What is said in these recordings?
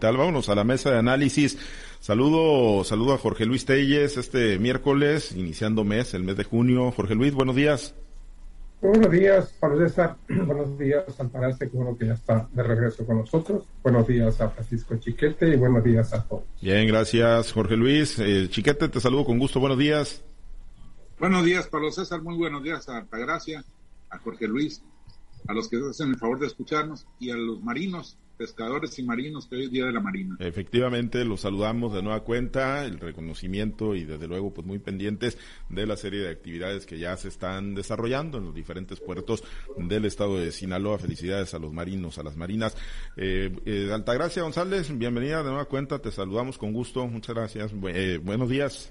Vámonos a la mesa de análisis. Saludo, saludo a Jorge Luis Telles este miércoles, iniciando mes, el mes de junio. Jorge Luis, buenos días. Buenos días, Pablo César. Buenos días, Alparase, que bueno que ya está de regreso con nosotros. Buenos días a Francisco Chiquete y buenos días a todos. Bien, gracias, Jorge Luis. Eh, Chiquete, te saludo con gusto. Buenos días. Buenos días, Pablo César. Muy buenos días a Altagracia, a Jorge Luis, a los que hacen el favor de escucharnos y a los marinos pescadores y marinos que hoy es Día de la Marina. Efectivamente, los saludamos de nueva cuenta, el reconocimiento y desde luego pues muy pendientes de la serie de actividades que ya se están desarrollando en los diferentes puertos del estado de Sinaloa. Felicidades a los marinos, a las marinas. Eh, eh Altagracia González, bienvenida de nueva cuenta, te saludamos con gusto, muchas gracias. Eh, buenos días.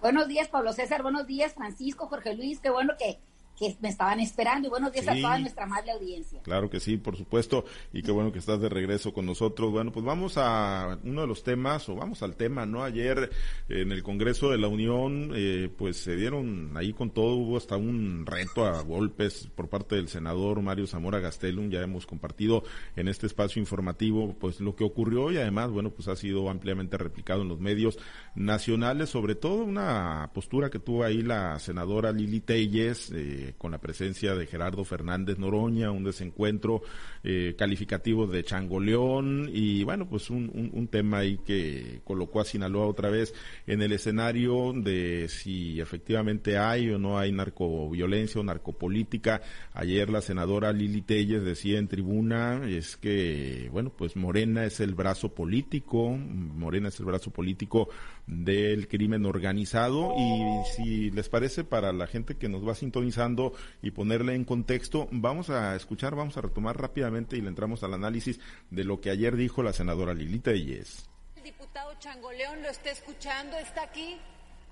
Buenos días, Pablo César, buenos días, Francisco, Jorge Luis, qué bueno que que me estaban esperando y buenos días a toda nuestra amable audiencia. Claro que sí, por supuesto, y qué bueno que estás de regreso con nosotros. Bueno, pues vamos a uno de los temas, o vamos al tema, ¿no? Ayer en el Congreso de la Unión, eh, pues se dieron ahí con todo, hubo hasta un reto a golpes por parte del senador Mario Zamora Gastelum, ya hemos compartido en este espacio informativo, pues lo que ocurrió y además, bueno, pues ha sido ampliamente replicado en los medios nacionales, sobre todo una postura que tuvo ahí la senadora Lili Telles, eh, con la presencia de Gerardo Fernández Noroña, un desencuentro eh, calificativo de Changoleón y bueno, pues un, un, tema ahí que colocó a Sinaloa otra vez en el escenario de si efectivamente hay o no hay narcoviolencia o narcopolítica. Ayer la senadora Lili Telles decía en tribuna es que, bueno, pues Morena es el brazo político, Morena es el brazo político del crimen organizado y si les parece para la gente que nos va sintonizando y ponerle en contexto, vamos a escuchar, vamos a retomar rápidamente y le entramos al análisis de lo que ayer dijo la senadora Lilita Yes. El diputado Changoleón lo está escuchando, está aquí.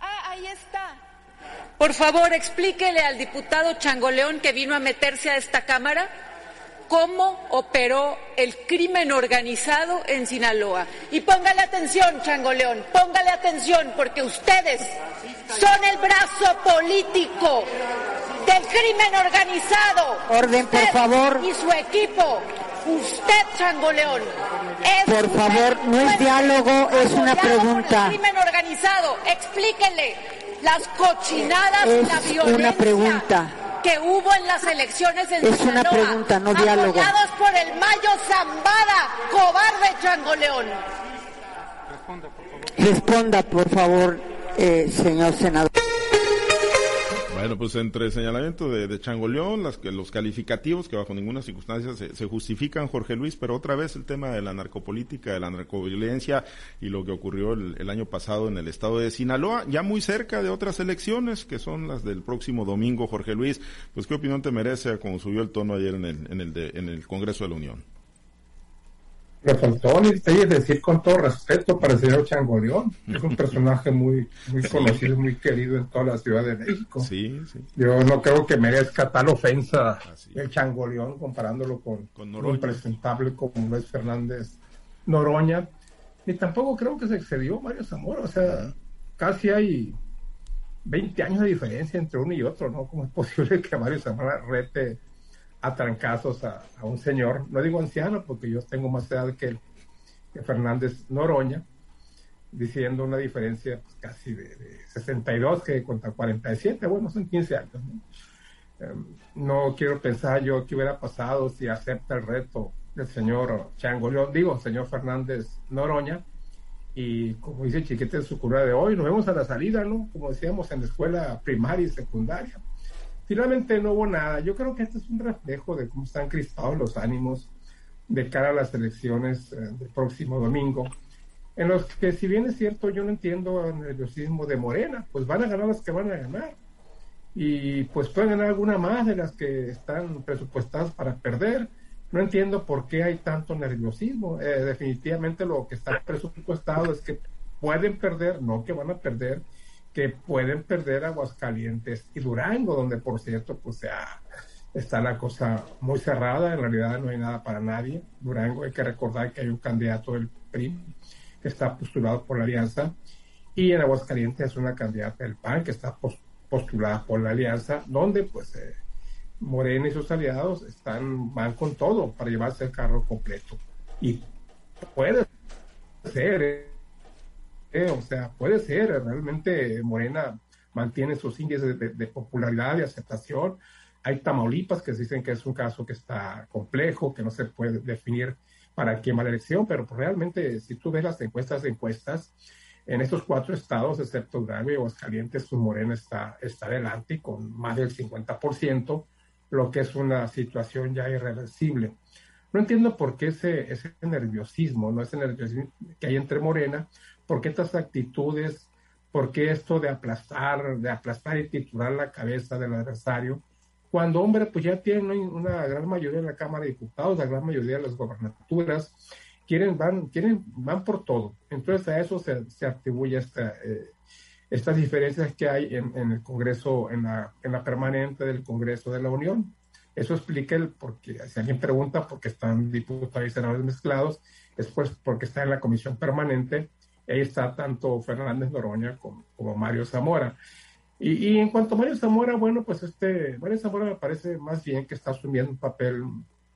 Ah, ahí está. Por favor, explíquele al diputado Changoleón que vino a meterse a esta Cámara cómo operó el crimen organizado en Sinaloa. Y póngale atención, Changoleón, póngale atención, porque ustedes son el brazo político del crimen organizado. Orden, por favor. Y su equipo. Usted, Changoleón. Es por favor, no es diálogo, es una pregunta. El crimen organizado, explíquenle las cochinadas y la violencia. Una pregunta que hubo en las elecciones en Es una pregunta, no diálogo. Apoyados por el Mayo Zambada, cobarde Changoleón. Responda, por favor. Responda, por favor, eh, señor senador. Bueno, pues entre señalamiento de, de Changoleón, las, los calificativos que bajo ninguna circunstancia se, justifican, Jorge Luis, pero otra vez el tema de la narcopolítica, de la narcoviolencia y lo que ocurrió el, año pasado en el estado de Sinaloa, ya muy cerca de otras elecciones que son las del próximo domingo, Jorge Luis. Pues, ¿qué opinión te merece como subió el tono ayer en el, en el, en el Congreso de la Unión? Me faltó decir con todo respeto para el señor Changoleón. Es un personaje muy, muy conocido, muy querido en toda la Ciudad de México. Sí, Yo no creo que merezca tal ofensa el Changoleón comparándolo con, un impresentable como Luis Fernández Noroña. Ni tampoco creo que se excedió Mario Zamora. O sea, casi hay 20 años de diferencia entre uno y otro, ¿no? ¿Cómo es posible que Mario Zamora rete a trancazos a, un señor, no digo anciano porque yo tengo más edad que, que Fernández Noroña, diciendo una diferencia pues, casi de, 62 que contra 47, bueno, son 15 años. Em, ¿no? quiero pensar yo qué hubiera pasado si acepta el reto del señor Chango, digo, señor Fernández Noroña, y como dice Chiquete en su cura de hoy, nos vemos a la salida, ¿no? Como decíamos en la escuela primaria y secundaria Finalmente no hubo nada. Yo creo que este es un reflejo de cómo están crispados los ánimos de cara a las elecciones eh, del próximo domingo, en los que si bien es cierto yo no entiendo el nerviosismo de Morena, pues van a ganar las que van a ganar y pues pueden ganar alguna más de las que están presupuestadas para perder. No entiendo por qué hay tanto nerviosismo. Eh, definitivamente lo que está presupuestado es que pueden perder, no que van a perder, que pueden perder Aguascalientes y Durango, donde por cierto, pues ya está la cosa muy cerrada, en realidad no hay nada para nadie. Durango hay que recordar que hay un candidato del PRI que está postulado por la alianza. Y en Aguascalientes es una candidata del PAN que está postulada por la alianza, donde pues eh, Morena y sus aliados están van con todo para llevarse el carro completo. Y puede ser, o sea, puede ser, realmente Morena mantiene sus índices de, popularidad y aceptación. Hay Tamaulipas que dicen que es un caso que está complejo, que no se puede definir para quién va la elección, pero pues realmente si tú ves las encuestas de encuestas, en estos cuatro estados, excepto Durango y Aguascalientes, su Morena está, está adelante con más del 50%, lo que es una situación ya irreversible. No entiendo por qué ese, ese nerviosismo, no ese nerviosismo que hay entre Morena, por qué estas actitudes, por qué esto de aplastar, de aplastar y titular la cabeza del adversario, cuando, hombre, pues ya tienen una gran mayoría en la Cámara de Diputados, la gran mayoría de las gobernaturas, quieren, van, quieren, van por todo. Entonces a eso se, atribuye esta, eh, estas diferencias que hay en, el Congreso, en la, en la permanente del Congreso de la Unión. Eso explica el porque si alguien pregunta por qué están diputados y senadores mezclados, es pues porque está en la comisión permanente, ahí está tanto Fernández Noroña como, como Mario Zamora. Y, y, en cuanto a Mario Zamora, bueno, pues este, Mario Zamora me parece más bien que está asumiendo un papel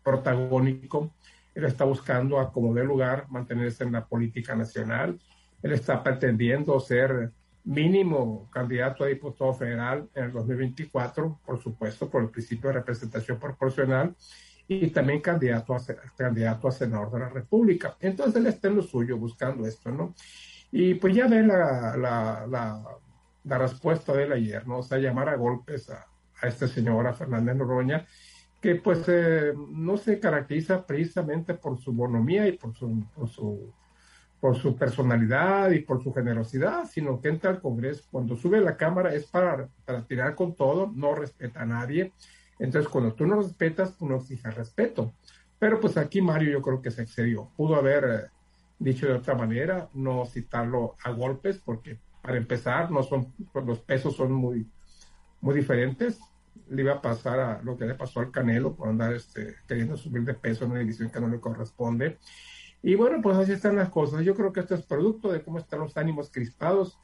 protagónico él está buscando a como de lugar mantenerse en la política nacional. Él está pretendiendo ser mínimo candidato a diputado federal en el 2024, por supuesto, por el principio de representación proporcional, y también candidato a, candidato a senador de la República. Entonces él está en lo suyo buscando esto, ¿no? Y pues ya ve la, la, la, la respuesta de él ayer, ¿no? O sea, llamar a golpes a, a este señor, a Fernández Noroña, que pues eh, no se caracteriza precisamente por su bonomía y por su, por su, por su personalidad y por su generosidad, sino que entra al Congreso, cuando sube a la Cámara es para, para tirar con todo, no respeta a nadie. Entonces, cuando tú no respetas, tú no exijas respeto. Pero pues aquí Mario yo creo que se excedió. Pudo haber eh, dicho de otra manera, no citarlo a golpes, porque para empezar, no son, los pesos son muy, muy diferentes le iba a pasar a lo que le pasó al Canelo por andar este, queriendo subir de peso en una edición que no le corresponde. Y bueno, pues así están las cosas. Yo creo que esto es producto de cómo están los ánimos crispados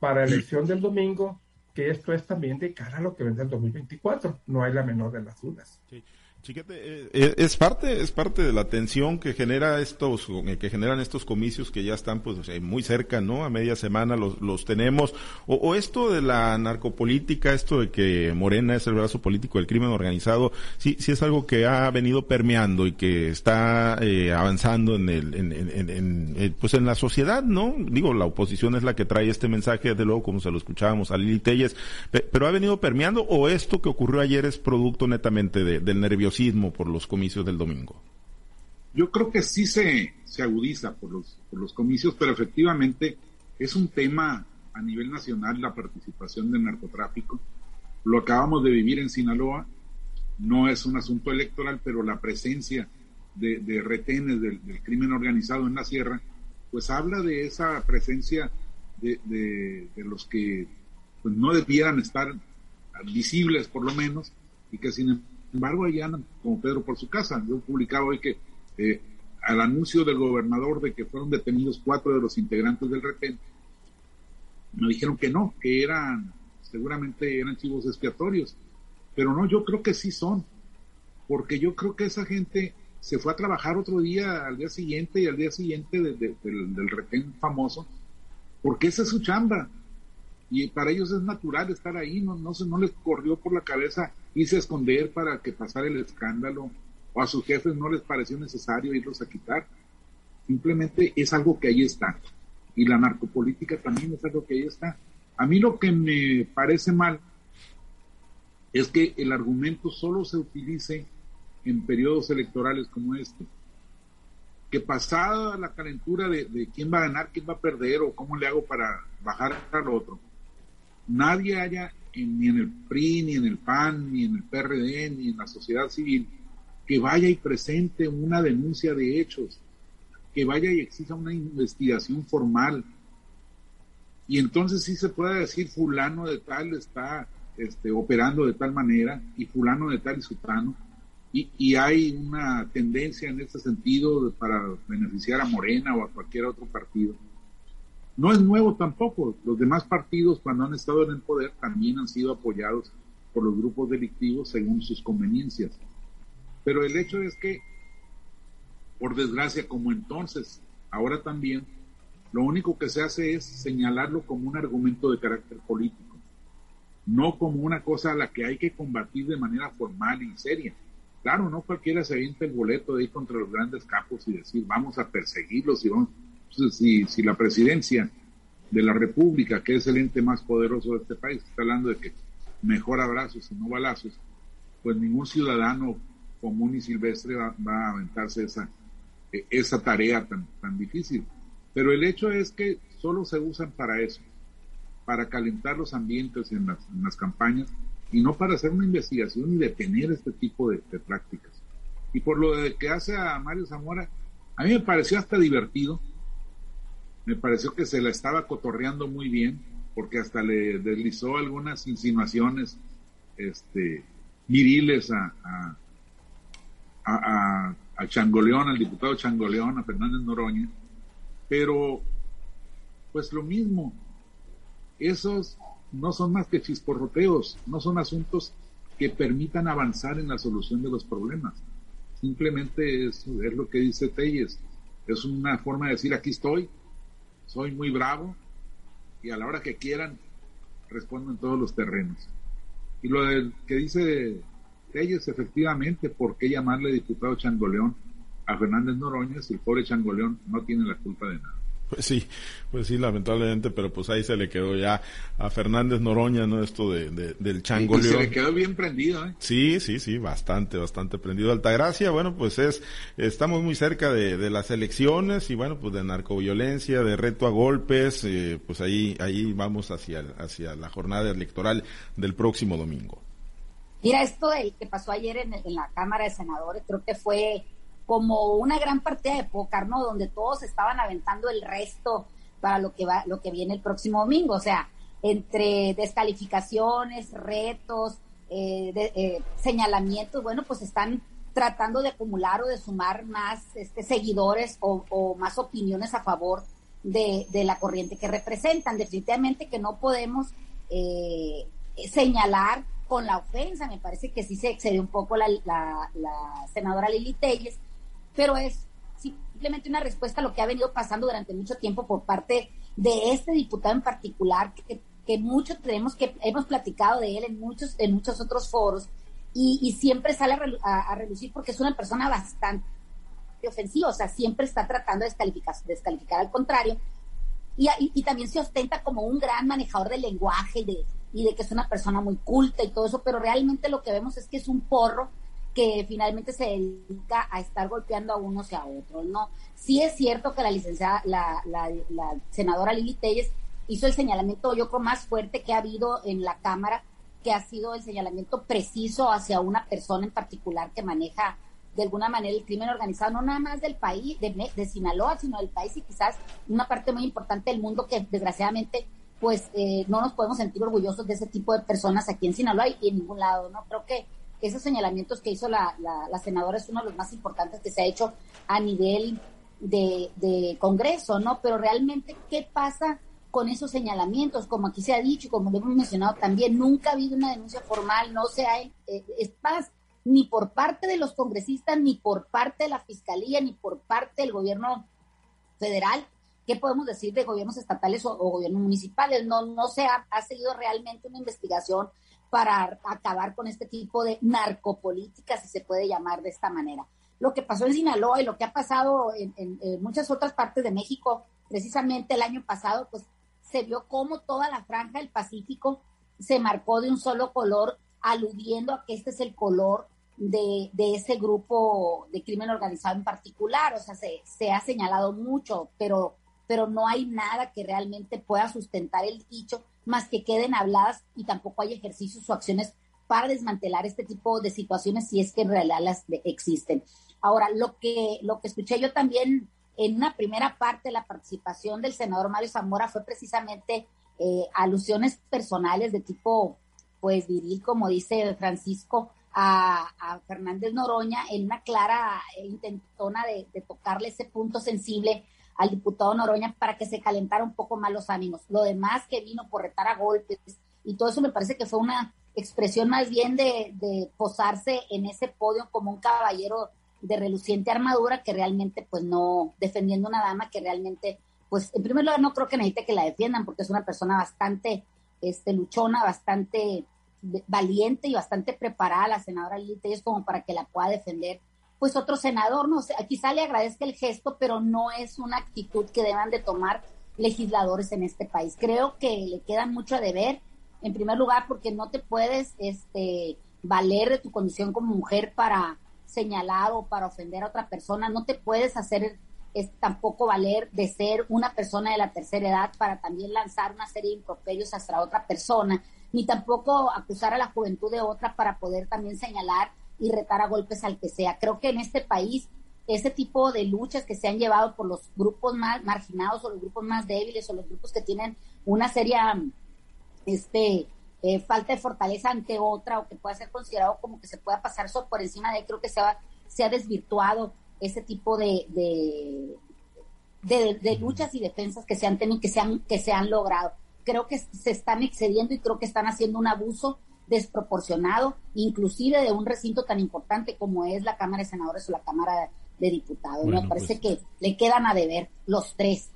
para la elección del domingo, que esto es también de cara a lo que vende el 2024. No hay la menor de las dudas. Sí. Chiquete, eh, eh, es parte, es parte de la tensión que genera estos, eh, que generan estos comicios que ya están pues muy cerca, ¿no? A media semana los, los tenemos. O, esto de la narcopolítica, esto de que Morena es el brazo político del crimen organizado, sí, sí es algo que ha venido permeando y que está avanzando en el, en, en, pues en la sociedad, ¿no? Digo, la oposición es la que trae este mensaje, de luego como se lo escuchábamos a Lili Telles, pero ha venido permeando o esto que ocurrió ayer es producto netamente del nervioso por los comicios del domingo? Yo creo que sí se, se agudiza por los, por los comicios, pero efectivamente es un tema a nivel nacional la participación del narcotráfico. Lo acabamos de vivir en Sinaloa, no es un asunto electoral, pero la presencia de, retenes del, crimen organizado en la sierra, pues habla de esa presencia de, de, los que pues, no debieran estar visibles por lo menos y que sin embargo, ahí andan como Pedro por su casa. Yo publicaba hoy que eh, al anuncio del gobernador de que fueron detenidos cuatro de los integrantes del retén, me dijeron que no, que eran, seguramente eran chivos expiatorios. Pero no, yo creo que sí son, porque yo creo que esa gente se fue a trabajar otro día, al día siguiente y al día siguiente del, del retén famoso, porque esa es su chamba y para ellos es natural estar ahí, no, no, se, no les corrió por la cabeza irse a esconder para que pasara el escándalo, o a sus jefes no les pareció necesario irlos a quitar. Simplemente es algo que ahí está. Y la narcopolítica también es algo que ahí está. A mí lo que me parece mal es que el argumento solo se utilice en periodos electorales como este. Que pasada la calentura de, de quién va a ganar, quién va a perder o cómo le hago para bajar al otro, nadie haya, ni en el PRI, ni en el PAN, ni en el PRD, ni en la sociedad civil, que vaya y presente una denuncia de hechos, que vaya y exija una investigación formal. Y entonces sí se puede decir fulano de tal está este, operando de tal manera y fulano de tal y sutano. Y, y hay una tendencia en ese sentido para beneficiar a Morena o a cualquier otro partido no es nuevo tampoco. Los demás partidos, cuando han estado en el poder, también han sido apoyados por los grupos delictivos según sus conveniencias. Pero el hecho es que, por desgracia, como entonces, ahora también, lo único que se hace es señalarlo como un argumento de carácter político, no como una cosa a la que hay que combatir de manera formal y seria. Claro, no cualquiera se avienta el boleto de ir contra los grandes capos y decir vamos a perseguirlos y vamos. Si, si la presidencia de la República, que es el ente más poderoso de este país, está hablando de que mejor abrazos y no balazos, pues ningún ciudadano común y silvestre va, a aventarse esa, e, esa tarea tan, difícil. Pero el hecho es que solo se usan para eso, para calentar los ambientes en las, campañas y no para hacer una investigación y detener este tipo de, prácticas. Y por lo que hace a Mario Zamora, a mí me pareció hasta divertido, me pareció que se la estaba cotorreando muy bien, porque hasta le deslizó algunas insinuaciones este, viriles a, a, a, Changoleón, al diputado Changoleón, a Fernández Noroña, pero pues lo mismo, esos no son más que chisporroteos, no son asuntos que permitan avanzar en la solución de los problemas. Simplemente es, es lo que dice Telles, es una forma de decir aquí estoy, soy muy bravo y a la hora que quieran respondo en todos los terrenos. Y lo que dice Telles, efectivamente, ¿por qué llamarle diputado Changoleón a Fernández Noroña si el pobre Changoleón no tiene la culpa de nada? Pues sí, pues sí, lamentablemente, pero pues ahí se le quedó ya a Fernández Noroña, ¿no? Esto de, del chango se le quedó bien prendido, ¿eh? Sí, sí, sí, bastante, bastante prendido. Altagracia, bueno, pues es, estamos muy cerca de, de las elecciones y bueno, pues de narcoviolencia, de reto a golpes, eh, pues ahí, ahí vamos hacia, hacia la jornada electoral del próximo domingo. Mira, esto de, que pasó ayer en, en la Cámara de Senadores, creo que fue como una gran partida de póker, ¿no? Donde todos estaban aventando el resto para lo que va, lo que viene el próximo domingo. O sea, entre descalificaciones, retos, eh, eh, señalamientos, bueno, pues están tratando de acumular o de sumar más este, seguidores o, más opiniones a favor de, la corriente que representan. Definitivamente que no podemos eh, señalar con la ofensa, me parece que sí se excedió un poco la, la senadora Lili Telles, pero es simplemente una respuesta a lo que ha venido pasando durante mucho tiempo por parte de este diputado en particular, que, que mucho tenemos que, hemos platicado de él en muchos, en muchos otros foros, y, siempre sale a, relucir porque es una persona bastante ofensiva, o sea, siempre está tratando de descalificar, descalificar al contrario, y, y, también se ostenta como un gran manejador del lenguaje y de, y de que es una persona muy culta y todo eso, pero realmente lo que vemos es que es un porro que finalmente se dedica a estar golpeando a unos y a otros, ¿no? Sí es cierto que la licenciada, la, la, senadora Lili Telles hizo el señalamiento, yo creo, más fuerte que ha habido en la Cámara, que ha sido el señalamiento preciso hacia una persona en particular que maneja de alguna manera el crimen organizado, no nada más del país, de, Sinaloa, sino del país y quizás una parte muy importante del mundo que desgraciadamente pues eh, no nos podemos sentir orgullosos de ese tipo de personas aquí en Sinaloa y en ningún lado, ¿no? Creo que esos señalamientos que hizo la, la, senadora es uno de los más importantes que se ha hecho a nivel de, Congreso, ¿no? Pero realmente, ¿qué pasa con esos señalamientos? Como aquí se ha dicho, como lo hemos mencionado también, nunca ha habido una denuncia formal, no se ha, eh, ni por parte de los congresistas, ni por parte de la Fiscalía, ni por parte del gobierno federal. ¿Qué podemos decir de gobiernos estatales o, gobiernos municipales? No, no se ha, ha seguido realmente una investigación para acabar con este tipo de narcopolítica, si se puede llamar de esta manera. Lo que pasó en Sinaloa y lo que ha pasado en, muchas otras partes de México, precisamente el año pasado, pues se vio cómo toda la franja del Pacífico se marcó de un solo color, aludiendo a que este es el color de, de, ese grupo de crimen organizado en particular. O sea, se, se, ha señalado mucho, pero, pero no hay nada que realmente pueda sustentar el dicho más que queden habladas y tampoco hay ejercicios o acciones para desmantelar este tipo de situaciones si es que en realidad las existen. Ahora, lo que, lo que escuché yo también en una primera parte de la participación del senador Mario Zamora fue precisamente eh, alusiones personales de tipo, pues viril, como dice Francisco, a, Fernández Noroña en una clara intentona de, de tocarle ese punto sensible al diputado Noroña para que se calentara un poco más los ánimos. Lo demás que vino por retar a golpes y todo eso me parece que fue una expresión más bien de, posarse en ese podio como un caballero de reluciente armadura que realmente pues no defendiendo una dama que realmente pues en primer lugar no creo que necesite que la defiendan porque es una persona bastante este, luchona, bastante valiente y bastante preparada la senadora Lili es como para que la pueda defender pues otro senador, no sé, quizá le agradezca el gesto, pero no es una actitud que deban de tomar legisladores en este país. Creo que le quedan mucho a deber, en primer lugar, porque no te puedes este, valer de tu condición como mujer para señalar o para ofender a otra persona, no te puedes hacer es tampoco valer de ser una persona de la tercera edad para también lanzar una serie de improperios hacia otra persona, ni tampoco acusar a la juventud de otra para poder también señalar y retar a golpes al que sea. Creo que en este país ese tipo de luchas que se han llevado por los grupos más marginados o los grupos más débiles o los grupos que tienen una seria este, eh, falta de fortaleza ante otra o que pueda ser considerado como que se pueda pasar eso por encima de, creo que se ha, se ha desvirtuado ese tipo de, de, de, luchas y defensas que se han tenido, que se han, que se han logrado. Creo que se están excediendo y creo que están haciendo un abuso desproporcionado, inclusive de un recinto tan importante como es la Cámara de Senadores o la Cámara de Diputados. Me parece pues que le quedan a deber los tres.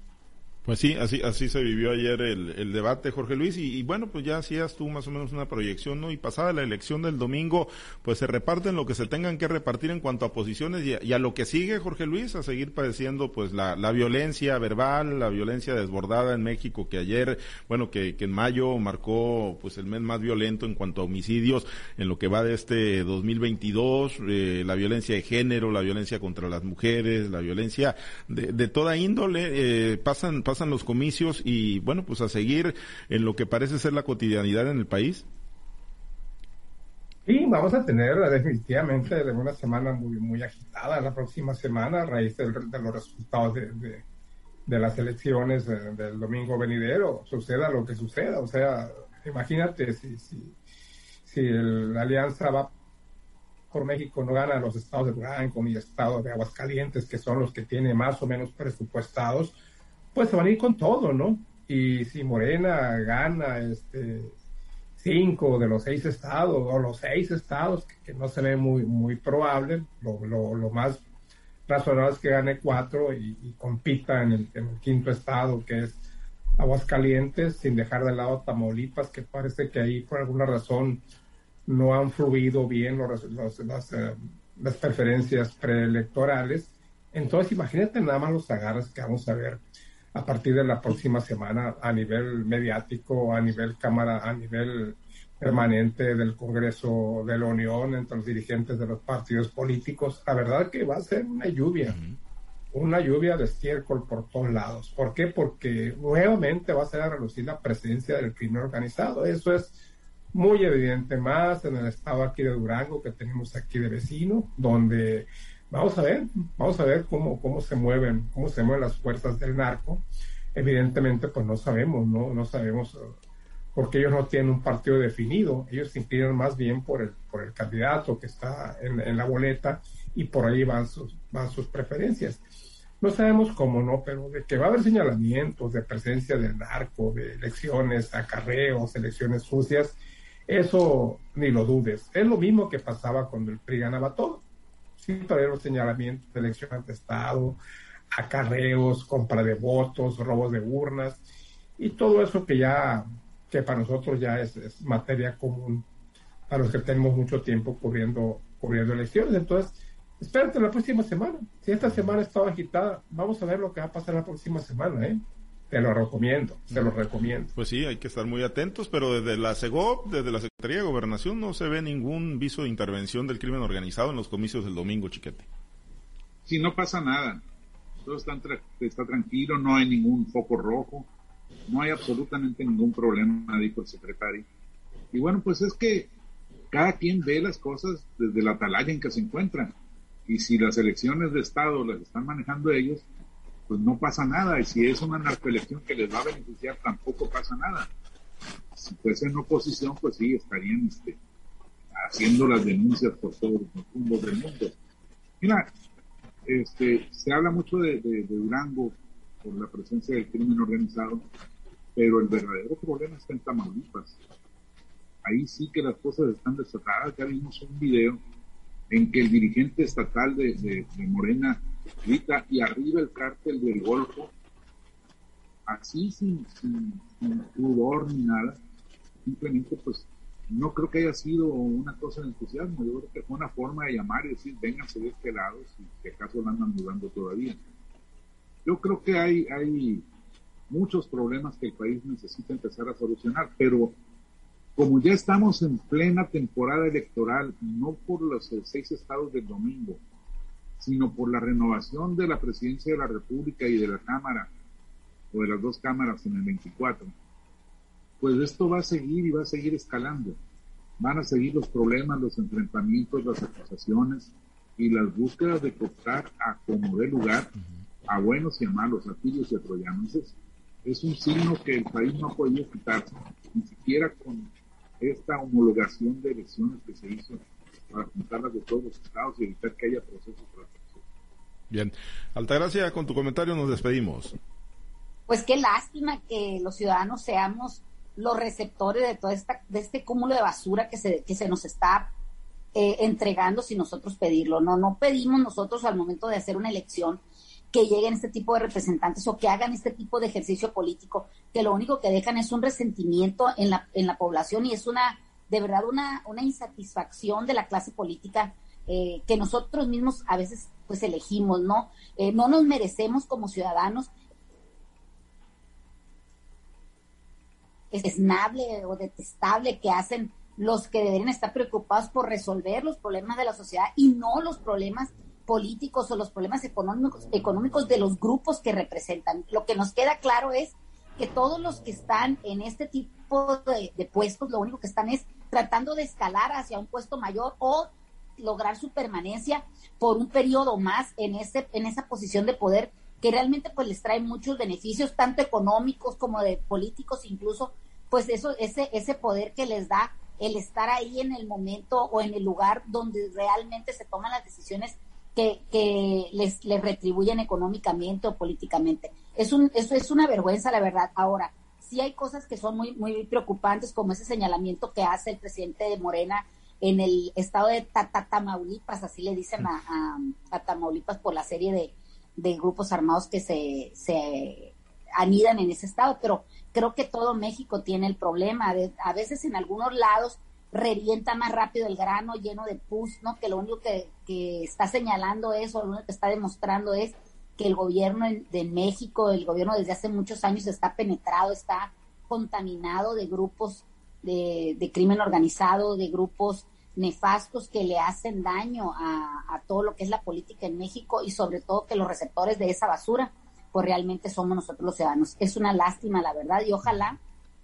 Pues sí, así, así se vivió ayer el, el debate, Jorge Luis, y, bueno, pues ya hacías tú más o menos una proyección, ¿no? Y pasada la elección del domingo, pues se reparten lo que se tengan que repartir en cuanto a posiciones y a, lo que sigue, Jorge Luis, a seguir padeciendo pues la, la, violencia verbal, la violencia desbordada en México, que ayer, bueno, que, que en mayo marcó pues el mes más violento en cuanto a homicidios en lo que va de este 2022, eh, la violencia de género, la violencia contra las mujeres, la violencia de, de toda índole, eh, pasan, pasan pasan los comicios y bueno, pues a seguir en lo que parece ser la cotidianidad en el país. Sí, vamos a tener definitivamente una semana muy, muy agitada la próxima semana a raíz de, los resultados de, de, las elecciones del domingo venidero, suceda lo que suceda. O sea, imagínate si, si, si la alianza va por México no gana los estados de Durango ni el estado de Aguascalientes, que son los que tiene más o menos presupuestados, pues se van a ir con todo, ¿no? Y si Morena gana este cinco de los seis estados o los seis estados, que, no se ve muy, muy probable, lo, más razonable es que gane cuatro y, compita en el, quinto estado, que es Aguascalientes, sin dejar de lado Tamaulipas, que parece que ahí por alguna razón no han fluido bien los, las, eh, las preferencias preelectorales. Entonces, imagínate nada más los agarres que vamos a ver a partir de la próxima semana a nivel mediático, a nivel Cámara, a nivel permanente del Congreso de la Unión, entre los dirigentes de los partidos políticos. La verdad que va a ser una lluvia, una lluvia de estiércol por todos lados. ¿Por qué? Porque nuevamente va a ser a relucir la presencia del crimen organizado. Eso es muy evidente más en el estado aquí de Durango que tenemos aquí de vecino, donde Vamos a ver, vamos a ver cómo, cómo se mueven, cómo se mueven las fuerzas del narco. Evidentemente, pues no sabemos, no, no sabemos uh, porque ellos no tienen un partido definido, ellos se inclinan más bien por el, por el candidato que está en, la boleta y por ahí van sus, van sus preferencias. No sabemos cómo no, pero de que va a haber señalamientos de presencia del narco, de elecciones, acarreos, elecciones sucias, eso ni lo dudes. Es lo mismo que pasaba cuando el PRI ganaba todo siempre los señalamientos de elecciones de Estado, acarreos, compra de votos, robos de urnas y todo eso que ya, que para nosotros ya es, materia común para los que tenemos mucho tiempo cubriendo, cubriendo elecciones. Entonces, espérate la próxima semana. Si esta semana estaba agitada, vamos a ver lo que va a pasar la próxima semana, ¿eh? Te lo recomiendo, te lo recomiendo. Pues sí, hay que estar muy atentos, pero desde la CEGOP, desde la Secretaría de Gobernación, no se ve ningún viso de intervención del crimen organizado en los comicios del domingo, chiquete. Sí, no pasa nada. Todo está, está tranquilo, no hay ningún foco rojo, no hay absolutamente ningún problema, dijo el secretario. Y bueno, pues es que cada quien ve las cosas desde la atalaya en que se encuentran. Y si las elecciones de Estado las están manejando ellos, pues no pasa nada. Y si es una narcoelección que les va a beneficiar, tampoco pasa nada. Si fuese en oposición, pues sí, estarían este, haciendo las denuncias por todos los puntos del mundo. Mira, este, se habla mucho de, Durango por la presencia del crimen organizado, pero el verdadero problema está en Tamaulipas. Ahí sí que las cosas están desatadas. Ya vimos un video en que el dirigente estatal de, de Morena y arriba el cártel del Golfo así sin, sin, pudor ni nada. Simplemente, pues, no creo que haya sido una cosa de entusiasmo. Yo creo que fue una forma de llamar y decir, vénganse de este lado, si acaso la andan dudando todavía. Yo creo que hay, hay muchos problemas que el país necesita empezar a solucionar, pero como ya estamos en plena temporada electoral, no por los seis estados del domingo, sino por la renovación de la presidencia de la República y de la Cámara, o de las dos cámaras en el 24, pues esto va a seguir y va a seguir escalando. Van a seguir los problemas, los enfrentamientos, las acusaciones y las búsquedas de cooptar a como de lugar a buenos y a malos, a tirios y a troyanos. Es, un signo que el país no ha podido quitarse, ni siquiera con esta homologación de elecciones que se hizo para juntarlas de todos los estados y evitar que haya procesos Bien, Altagracia, con tu comentario nos despedimos. Pues qué lástima que los ciudadanos seamos los receptores de todo esta, de este cúmulo de basura que se, que se nos está eh, entregando sin nosotros pedirlo. No, no pedimos nosotros al momento de hacer una elección que lleguen este tipo de representantes o que hagan este tipo de ejercicio político, que lo único que dejan es un resentimiento en la, en la población y es una, de verdad, una, una insatisfacción de la clase política eh, que nosotros mismos a veces pues elegimos, ¿no? Eh, no nos merecemos como ciudadanos esnable o detestable que hacen los que deberían estar preocupados por resolver los problemas de la sociedad y no los problemas políticos o los problemas económicos, económicos de los grupos que representan. Lo que nos queda claro es que todos los que están en este tipo de, puestos, lo único que están es tratando de escalar hacia un puesto mayor o lograr su permanencia por un periodo más en ese en esa posición de poder que realmente pues les trae muchos beneficios tanto económicos como de políticos incluso pues eso ese ese poder que les da el estar ahí en el momento o en el lugar donde realmente se toman las decisiones que, les, les retribuyen económicamente o políticamente. Es un, eso es una vergüenza, la verdad. Ahora, sí hay cosas que son muy, muy preocupantes, como ese señalamiento que hace el presidente de Morena en el estado de Tamaulipas, así le dicen a, a, Tamaulipas por la serie de, de, grupos armados que se, se anidan en ese estado, pero creo que todo México tiene el problema. a veces en algunos lados revienta más rápido el grano lleno de pus, ¿no? Que lo único que, está señalando eso, lo único que está demostrando es que el gobierno de México, el gobierno desde hace muchos años está penetrado, está contaminado de grupos de, crimen organizado, de grupos nefastos que le hacen daño a, todo lo que es la política en México y sobre todo que los receptores de esa basura, pues realmente somos nosotros los ciudadanos. Es una lástima, la verdad, y ojalá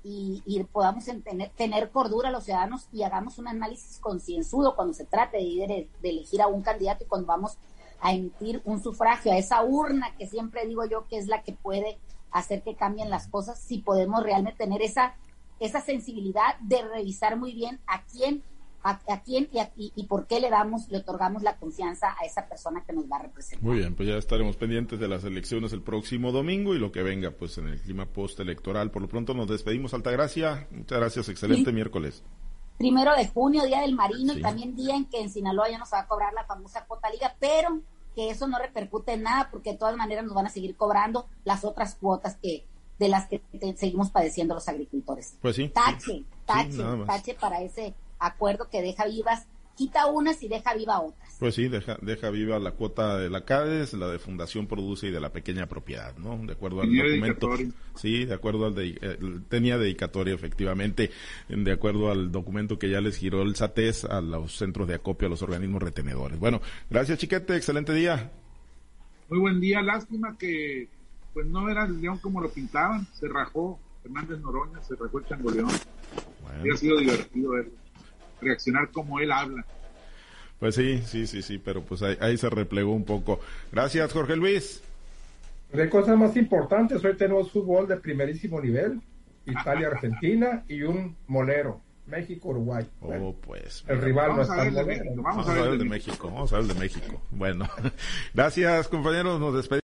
y, podamos tener, tener, cordura los ciudadanos y hagamos un análisis concienzudo cuando se trate de, elegir a un candidato y cuando vamos a emitir un sufragio a esa urna que siempre digo yo que es la que puede hacer que cambien las cosas, si podemos realmente tener esa, esa sensibilidad de revisar muy bien a quién a, quién y, y, por qué le damos, le otorgamos la confianza a esa persona que nos va a representar. Muy bien, pues ya estaremos pendientes de las elecciones el próximo domingo y lo que venga pues en el clima postelectoral. Por lo pronto nos despedimos, Altagracia. Muchas gracias, excelente miércoles. Primero de junio, Día del Marino, y también día en que en Sinaloa ya nos va a cobrar la famosa cuota liga, pero que eso no repercute en nada porque de todas maneras nos van a seguir cobrando las otras cuotas que de las que seguimos padeciendo los agricultores. Pues sí. Tache, tache, tache para ese acuerdo que deja vivas, quita unas y deja viva otras. Pues sí, deja, deja viva la cuota de la CADES, la de Fundación Produce y de la pequeña propiedad, ¿no? De acuerdo al documento. Sí, de acuerdo al de, tenía dedicatoria efectivamente, de acuerdo al documento que ya les giró el SATES a los centros de acopio, a los organismos retenedores. Bueno, gracias Chiquete, excelente día. Muy buen día, lástima que pues no era el león como lo pintaban, se rajó Fernández Noroña, se rajó el changoleón. Bueno. Ha sido divertido verlo reaccionar como él habla. Pues sí, sí, sí, sí, pero pues ahí, se replegó un poco. Gracias, Jorge Luis. De cosas más importantes, hoy tenemos fútbol de primerísimo nivel, Italia-Argentina y un molero, México-Uruguay. Oh, pues. El rival no está Vamos, a ver el de México, vamos a ver el de México. Bueno, gracias compañeros, nos despedimos.